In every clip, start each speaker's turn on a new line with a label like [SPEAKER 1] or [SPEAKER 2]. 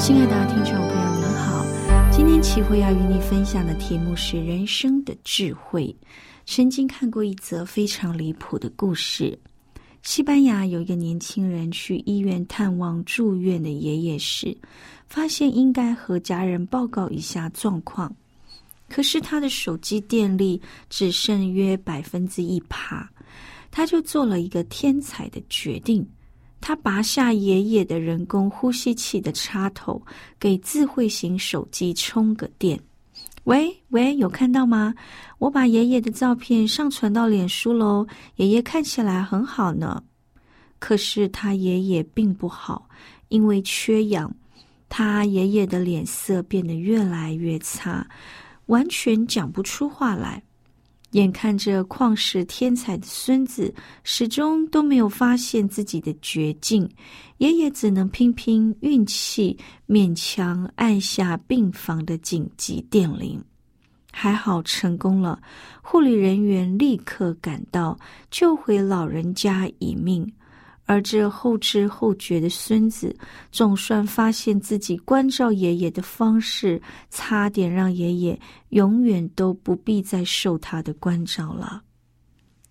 [SPEAKER 1] 亲爱的听众朋友，您好，今天启慧要与你分享的题目是人生的智慧。曾经看过一则非常离谱的故事：西班牙有一个年轻人去医院探望住院的爷爷时，发现应该和家人报告一下状况，可是他的手机电力只剩约百分之一趴，他就做了一个天才的决定，他拔下爷爷的人工呼吸器的插头，给智慧型手机充个电。喂喂，有看到吗？我把爷爷的照片上传到脸书喽，爷爷看起来很好呢。可是他爷爷并不好，因为缺氧，他爷爷的脸色变得越来越差，完全讲不出话来。眼看着旷世天才的孙子始终都没有发现自己的绝境，爷爷只能拼拼运气，勉强按下病房的紧急电铃。还好成功了，护理人员立刻赶到，救回老人家一命。而这后知后觉的孙子，总算发现自己关照爷爷的方式，差点让爷爷永远都不必再受他的关照了。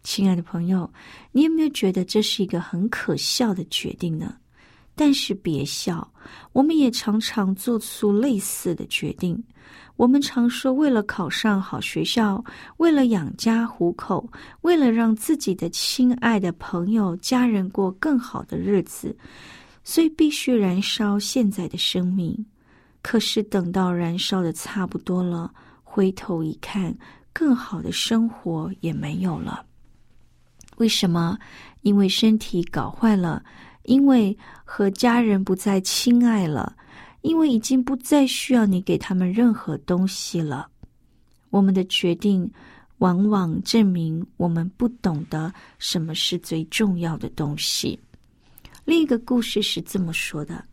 [SPEAKER 1] 亲爱的朋友，你有没有觉得这是一个很可笑的决定呢？但是别笑，我们也常常做出类似的决定。我们常说，为了考上好学校，为了养家糊口，为了让自己的亲爱的朋友、家人过更好的日子，所以必须燃烧现在的生命。可是等到燃烧的差不多了，回头一看，更好的生活也没有了。为什么？因为身体搞坏了，因为和家人不再亲爱了。因为已经不再需要你给他们任何东西了，我们的决定往往证明我们不懂得什么是最重要的东西。另一个故事是这么说的：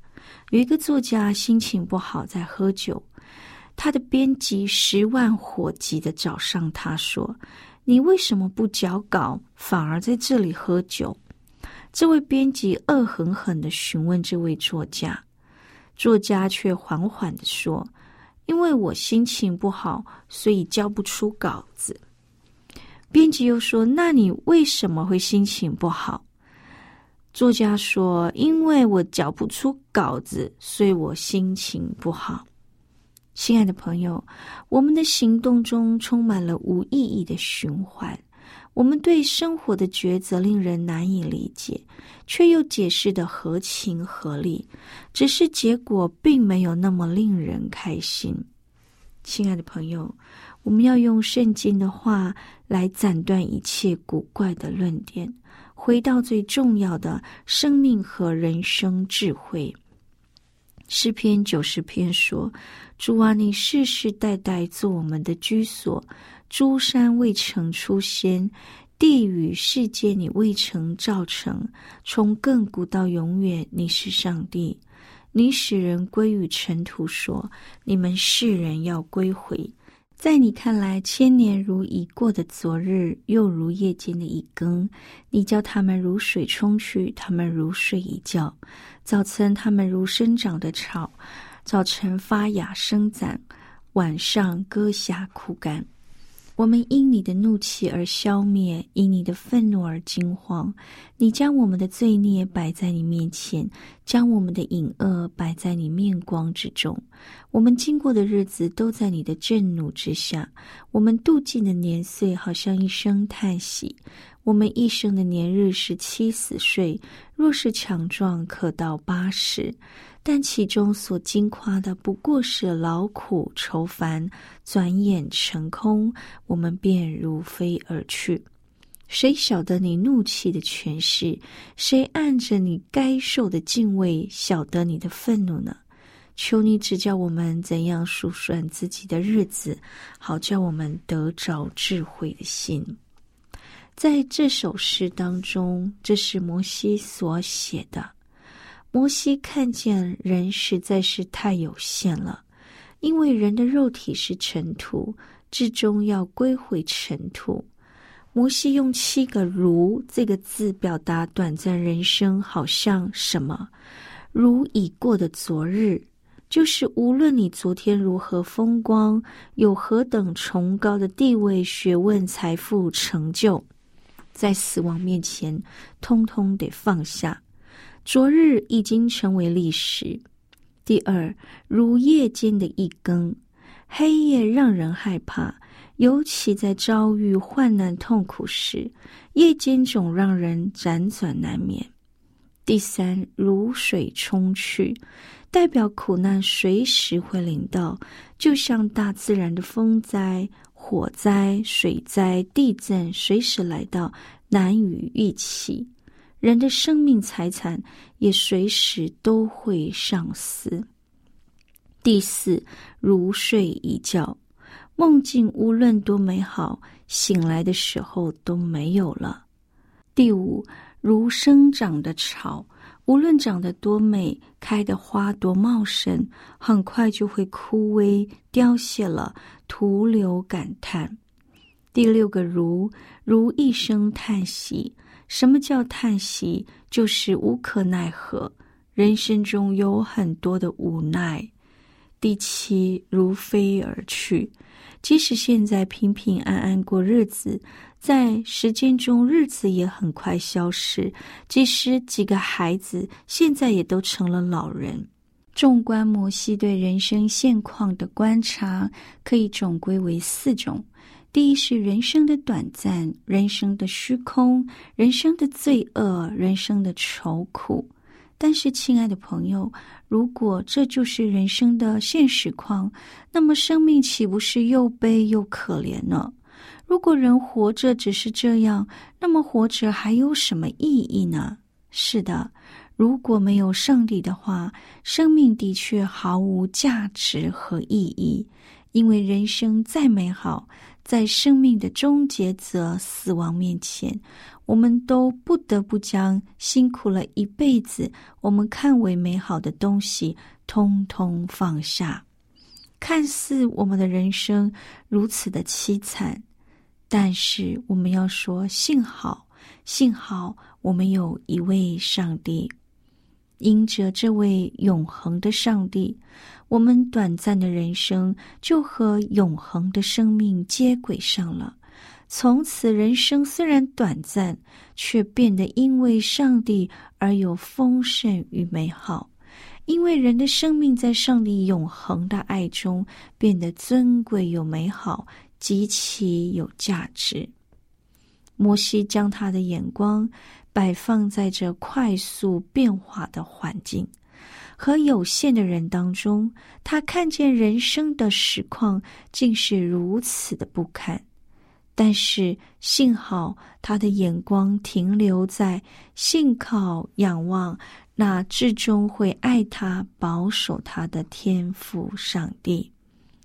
[SPEAKER 1] 有一个作家心情不好，在喝酒，他的编辑十万火急的找上他说：“你为什么不交稿，反而在这里喝酒？”这位编辑恶狠狠的询问这位作家。作家却缓缓的说：“因为我心情不好，所以交不出稿子。”编辑又说：“那你为什么会心情不好？”作家说：“因为我交不出稿子，所以我心情不好。”亲爱的朋友，我们的行动中充满了无意义的循环。我们对生活的抉择令人难以理解，却又解释的合情合理，只是结果并没有那么令人开心。亲爱的朋友，我们要用圣经的话来斩断一切古怪的论点，回到最重要的生命和人生智慧。诗篇九十篇说：“主啊，你世世代代做我们的居所。”诸山未曾出现，地与世界你未曾造成。从亘古到永远，你是上帝。你使人归于尘土，说：“你们世人要归回。”在你看来，千年如已过的昨日，又如夜间的一更。你叫他们如水冲去，他们如睡一觉。早晨，他们如生长的草，早晨发芽生长，晚上割下枯干。我们因你的怒气而消灭，因你的愤怒而惊慌。你将我们的罪孽摆在你面前，将我们的隐恶摆在你面光之中。我们经过的日子都在你的震怒之下，我们度尽的年岁好像一声叹息。我们一生的年日是七十岁，若是强壮，可到八十。但其中所惊夸的不过是劳苦愁烦，转眼成空，我们便如飞而去。谁晓得你怒气的权势？谁按着你该受的敬畏，晓得你的愤怒呢？求你指教我们怎样数算自己的日子，好叫我们得着智慧的心。在这首诗当中，这是摩西所写的。摩西看见人实在是太有限了，因为人的肉体是尘土，至终要归回尘土。摩西用七个“如”这个字表达短暂人生，好像什么？如已过的昨日，就是无论你昨天如何风光，有何等崇高的地位、学问、财富、成就，在死亡面前，通通得放下。昨日已经成为历史。第二，如夜间的一更，黑夜让人害怕，尤其在遭遇患难痛苦时，夜间总让人辗转难眠。第三，如水冲去，代表苦难随时会临到，就像大自然的风灾、火灾、水灾、地震随时来到，难以预期。人的生命财产也随时都会丧失。第四，如睡一觉，梦境无论多美好，醒来的时候都没有了。第五，如生长的草，无论长得多美，开的花多茂盛，很快就会枯萎凋谢了，徒留感叹。第六个，如如一声叹息。什么叫叹息？就是无可奈何。人生中有很多的无奈。第七，如飞而去。即使现在平平安安过日子，在时间中日子也很快消失。即使几个孩子现在也都成了老人。纵观摩西对人生现况的观察，可以总归为四种。第一是人生的短暂，人生的虚空，人生的罪恶，人生的愁苦。但是，亲爱的朋友，如果这就是人生的现实况，那么生命岂不是又悲又可怜呢？如果人活着只是这样，那么活着还有什么意义呢？是的，如果没有上帝的话，生命的确毫无价值和意义，因为人生再美好。在生命的终结者死亡面前，我们都不得不将辛苦了一辈子、我们看为美好的东西，通通放下。看似我们的人生如此的凄惨，但是我们要说：幸好，幸好我们有一位上帝。因着这位永恒的上帝，我们短暂的人生就和永恒的生命接轨上了。从此，人生虽然短暂，却变得因为上帝而有丰盛与美好。因为人的生命在上帝永恒的爱中变得尊贵又美好，极其有价值。摩西将他的眼光。摆放在这快速变化的环境和有限的人当中，他看见人生的实况竟是如此的不堪。但是幸好他的眼光停留在信靠、仰望那至终会爱他、保守他的天赋上帝。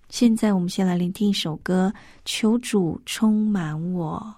[SPEAKER 1] 现在我们先来聆听一首歌，《求主充满我》。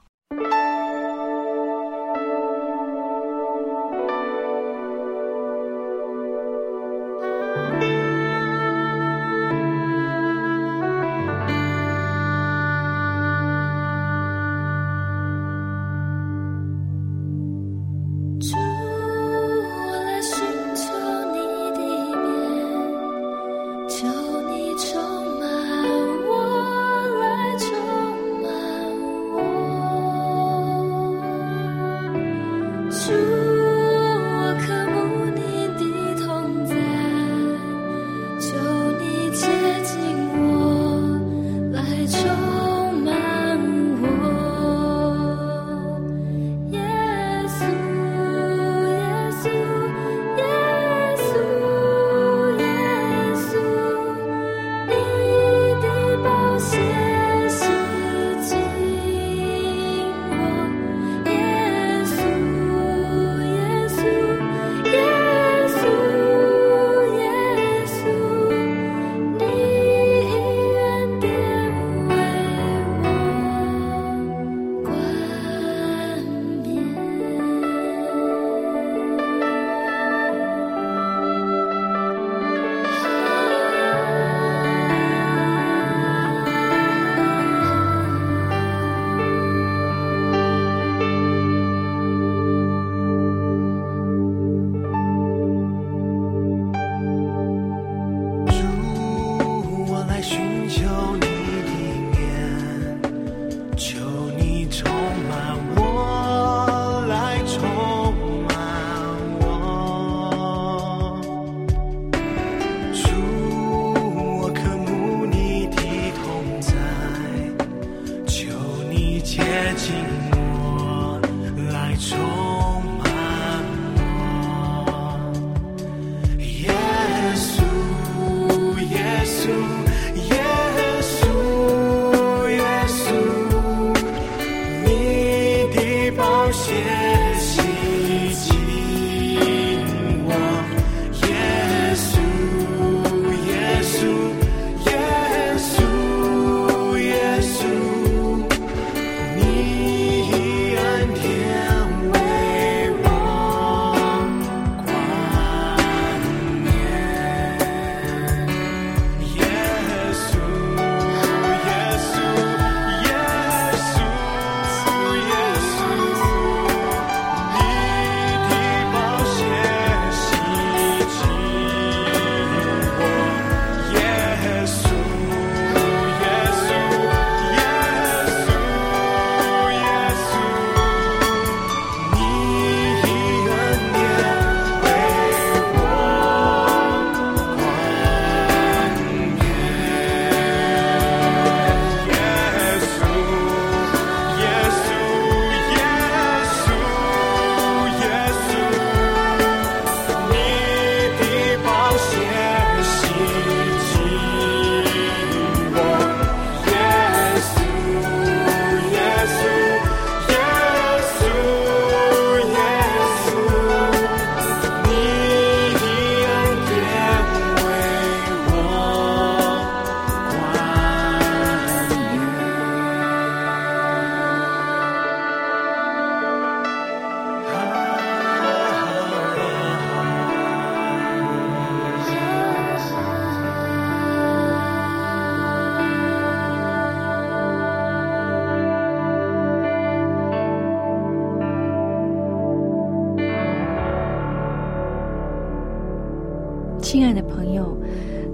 [SPEAKER 1] 亲爱的朋友，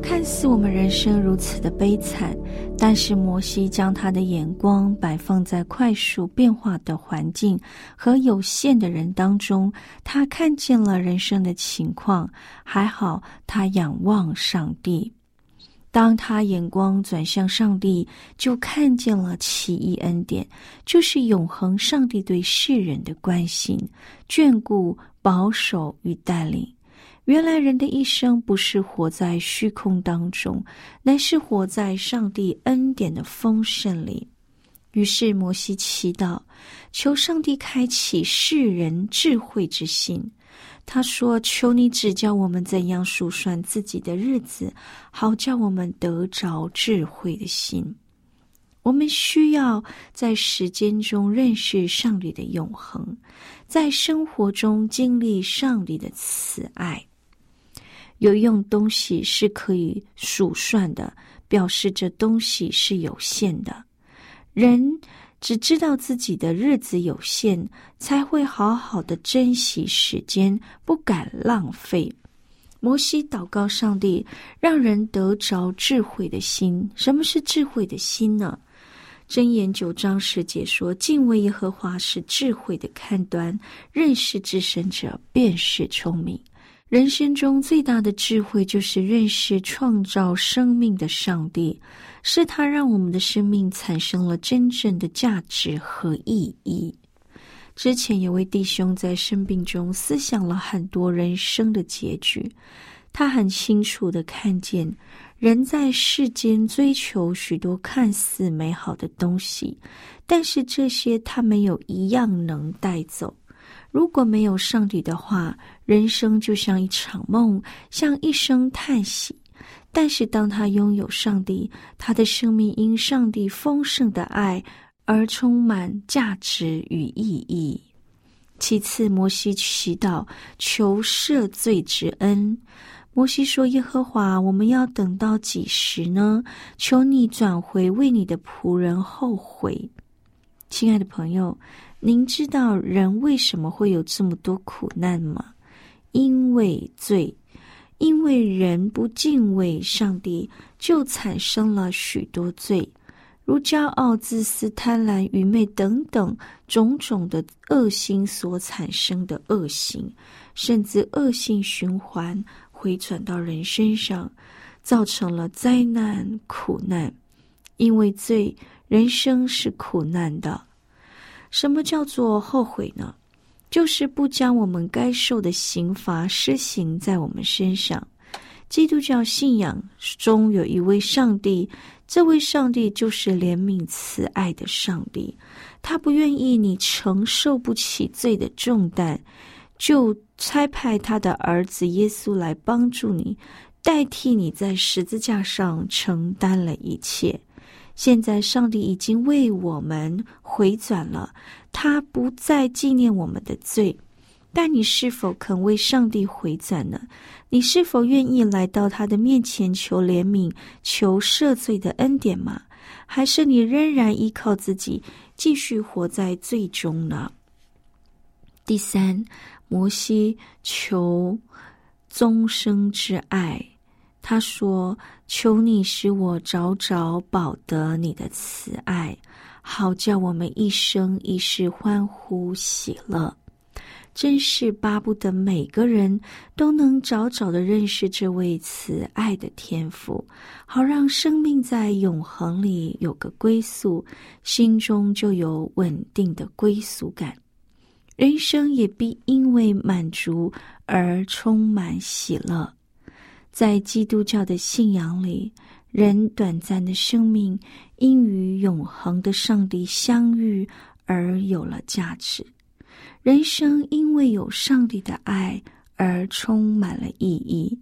[SPEAKER 1] 看似我们人生如此的悲惨，但是摩西将他的眼光摆放在快速变化的环境和有限的人当中，他看见了人生的情况。还好，他仰望上帝。当他眼光转向上帝，就看见了奇异恩典，就是永恒上帝对世人的关心、眷顾、保守与带领。原来人的一生不是活在虚空当中，乃是活在上帝恩典的丰盛里。于是摩西祈祷，求上帝开启世人智慧之心。他说：“求你指教我们怎样数算自己的日子，好叫我们得着智慧的心。我们需要在时间中认识上帝的永恒，在生活中经历上帝的慈爱。”有用东西是可以数算的，表示这东西是有限的。人只知道自己的日子有限，才会好好的珍惜时间，不敢浪费。摩西祷告上帝，让人得着智慧的心。什么是智慧的心呢？箴言九章十节说：“敬畏耶和华是智慧的开端，认识至神者便是聪明。”人生中最大的智慧，就是认识创造生命的上帝，是他让我们的生命产生了真正的价值和意义。之前有位弟兄在生病中思想了很多人生的结局，他很清楚的看见，人在世间追求许多看似美好的东西，但是这些他没有一样能带走。如果没有上帝的话，人生就像一场梦，像一声叹息。但是，当他拥有上帝，他的生命因上帝丰盛的爱而充满价值与意义。其次，摩西祈祷求赦罪之恩。摩西说：“耶和华，我们要等到几时呢？求你转回，为你的仆人后悔。”亲爱的朋友。您知道人为什么会有这么多苦难吗？因为罪，因为人不敬畏上帝，就产生了许多罪，如骄傲、自私、贪婪、愚昧等等种种的恶心所产生的恶行，甚至恶性循环回转到人身上，造成了灾难苦难。因为罪，人生是苦难的。什么叫做后悔呢？就是不将我们该受的刑罚施行在我们身上。基督教信仰中有一位上帝，这位上帝就是怜悯慈爱的上帝。他不愿意你承受不起罪的重担，就差派他的儿子耶稣来帮助你，代替你在十字架上承担了一切。现在，上帝已经为我们回转了，他不再纪念我们的罪。但你是否肯为上帝回转呢？你是否愿意来到他的面前求怜悯、求赦罪的恩典吗？还是你仍然依靠自己，继续活在罪中呢？第三，摩西求终生之爱。他说：“求你使我早早保得你的慈爱，好叫我们一生一世欢呼喜乐。真是巴不得每个人都能早早的认识这位慈爱的天赋，好让生命在永恒里有个归宿，心中就有稳定的归宿感，人生也必因为满足而充满喜乐。”在基督教的信仰里，人短暂的生命因与永恒的上帝相遇而有了价值。人生因为有上帝的爱而充满了意义。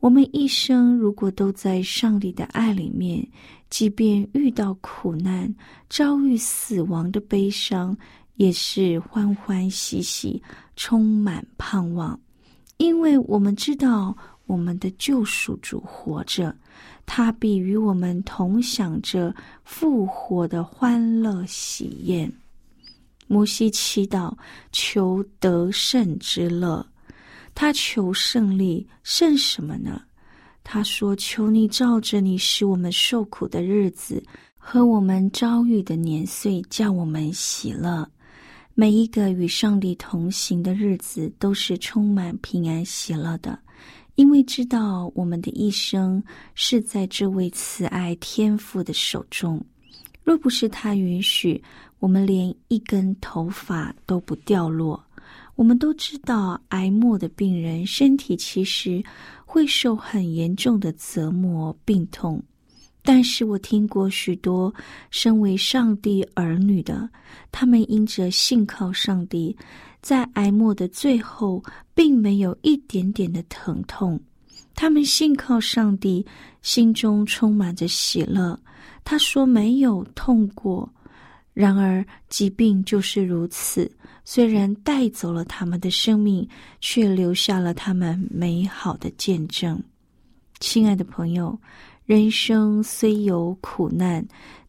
[SPEAKER 1] 我们一生如果都在上帝的爱里面，即便遇到苦难、遭遇死亡的悲伤，也是欢欢喜喜、充满盼望，因为我们知道。我们的救赎主活着，他必与我们同享着复活的欢乐喜宴。摩西祈祷求得胜之乐，他求胜利，胜什么呢？他说：“求你照着你使我们受苦的日子和我们遭遇的年岁，叫我们喜乐。每一个与上帝同行的日子，都是充满平安喜乐的，因为知道我们的一生是在这位慈爱天父的手中。若不是他允许，我们连一根头发都不掉落。我们都知道，癌末的病人身体其实。”会受很严重的折磨、病痛，但是我听过许多身为上帝儿女的，他们因着信靠上帝，在哀末的最后，并没有一点点的疼痛。他们信靠上帝，心中充满着喜乐。他说没有痛过，然而疾病就是如此。虽然带走了他们的生命，却留下了他们美好的见证。亲爱的朋友，人生虽有苦难，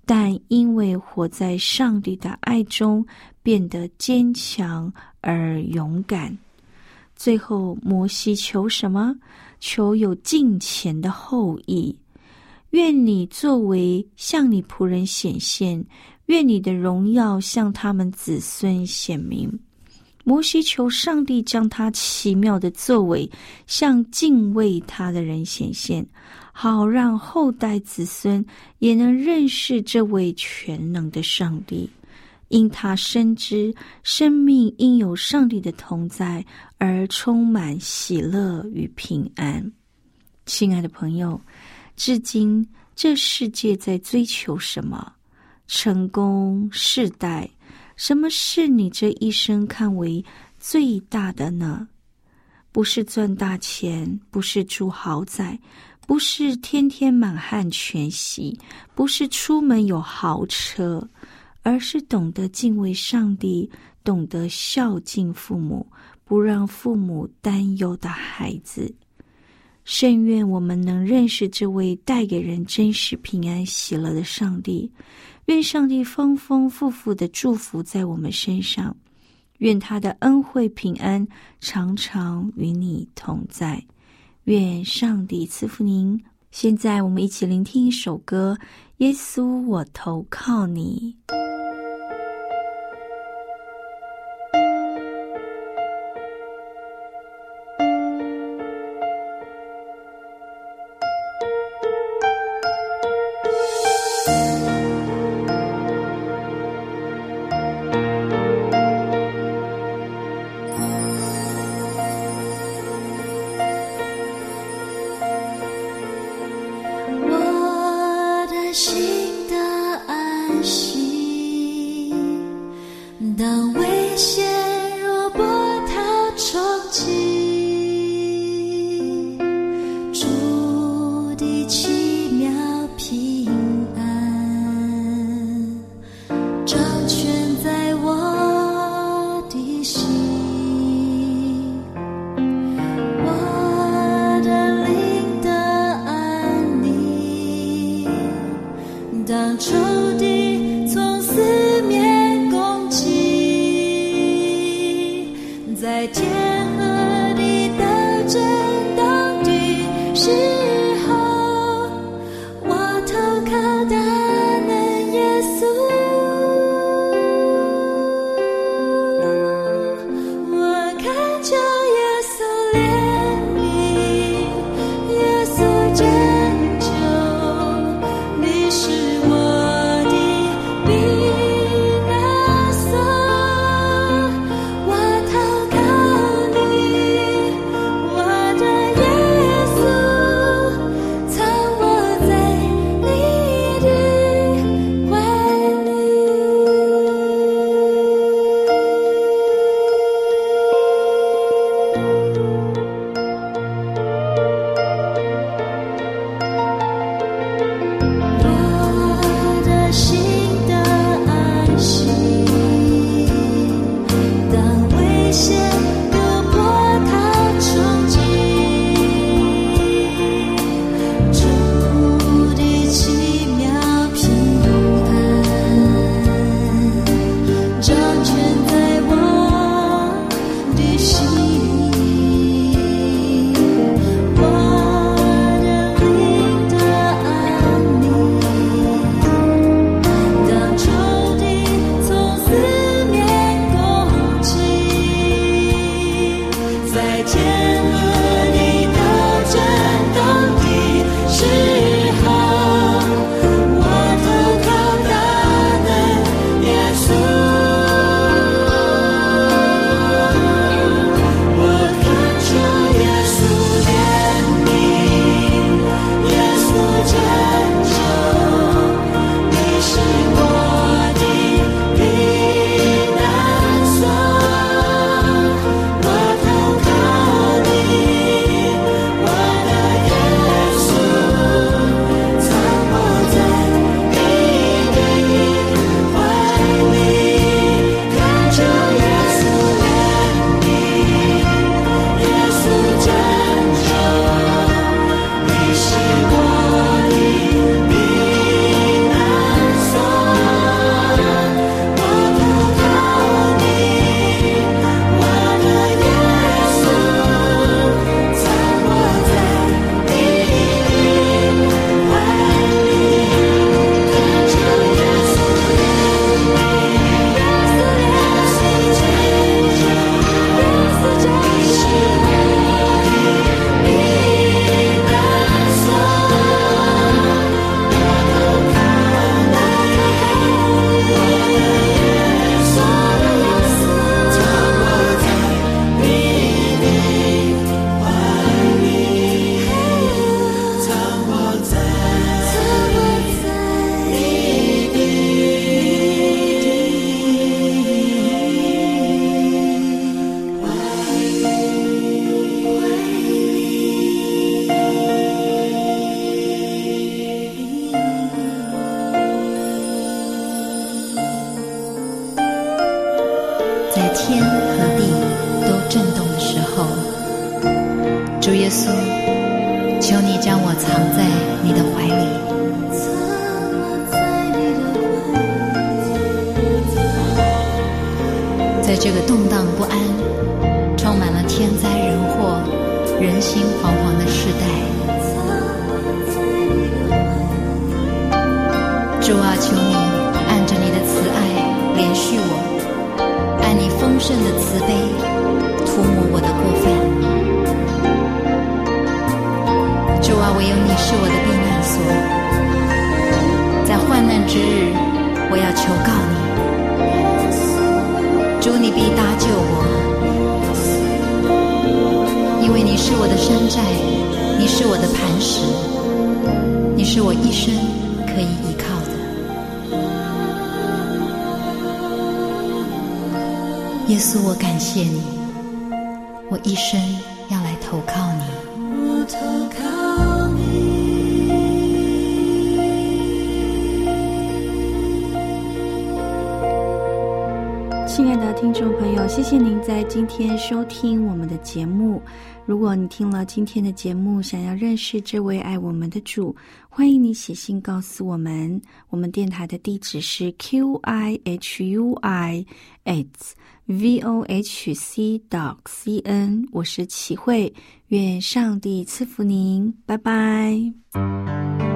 [SPEAKER 1] 但因为活在上帝的爱中，变得坚强而勇敢。最后，摩西求什么？求有敬虔的后裔。愿你作为向你仆人显现。愿你的荣耀向他们子孙显明。摩西求上帝将他奇妙的作为向敬畏他的人显现，好让后代子孙也能认识这位全能的上帝。因他深知生命应有上帝的同在而充满喜乐与平安。亲爱的朋友，至今这世界在追求什么？成功世代，什么是你这一生看为最大的呢？不是赚大钱，不是住豪宅，不是天天满汉全席，不是出门有豪车，而是懂得敬畏上帝，懂得孝敬父母，不让父母担忧的孩子。甚愿我们能认识这位带给人真实平安喜乐的上帝。愿上帝丰丰富富的祝福在我们身上，愿他的恩惠平安常常与你同在。愿上帝赐福您。现在我们一起聆听一首歌：《耶稣，我投靠你》。
[SPEAKER 2] voice.
[SPEAKER 3] 主啊求你按着你的慈爱怜恤我按你丰盛的慈悲涂抹我的过犯。主啊唯有你是我的避难所在患难之日我要求告你。主你必搭救我因为你是我的山寨你是我的磐石你是我一生可以依
[SPEAKER 1] 耶稣，我感谢你，我一生要来投靠你。我投靠你，亲爱的听众朋友，谢谢您在今天收听我们的节目。如果你听了今天的节目，想要认识这位爱我们的主，欢迎你写信告诉我们。我们电台的地址是 QI H U I，It's v o h c dot c n，我是齐慧，愿上帝赐福您，拜拜。